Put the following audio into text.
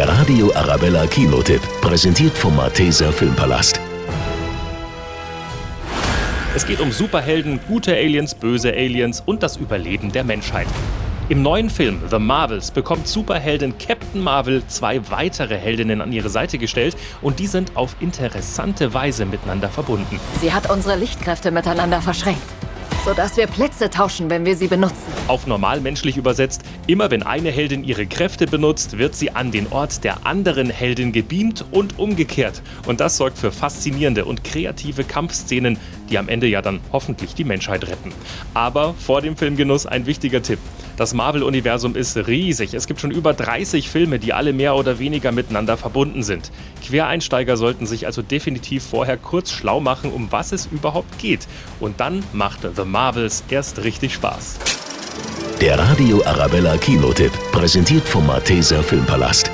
Der Radio Arabella Kinotipp, präsentiert vom Malteser Filmpalast. Es geht um Superhelden, gute Aliens, böse Aliens und das Überleben der Menschheit. Im neuen Film The Marvels bekommt Superheldin Captain Marvel zwei weitere Heldinnen an ihre Seite gestellt und die sind auf interessante Weise miteinander verbunden. Sie hat unsere Lichtkräfte miteinander verschränkt sodass wir Plätze tauschen, wenn wir sie benutzen. Auf normalmenschlich übersetzt, immer wenn eine Heldin ihre Kräfte benutzt, wird sie an den Ort der anderen Heldin gebeamt und umgekehrt. Und das sorgt für faszinierende und kreative Kampfszenen, die am Ende ja dann hoffentlich die Menschheit retten. Aber vor dem Filmgenuss ein wichtiger Tipp. Das Marvel-Universum ist riesig. Es gibt schon über 30 Filme, die alle mehr oder weniger miteinander verbunden sind. Quereinsteiger sollten sich also definitiv vorher kurz schlau machen, um was es überhaupt geht. Und dann macht The Marvels erst richtig Spaß. Der Radio Arabella Kinotipp, präsentiert vom Malteser Filmpalast.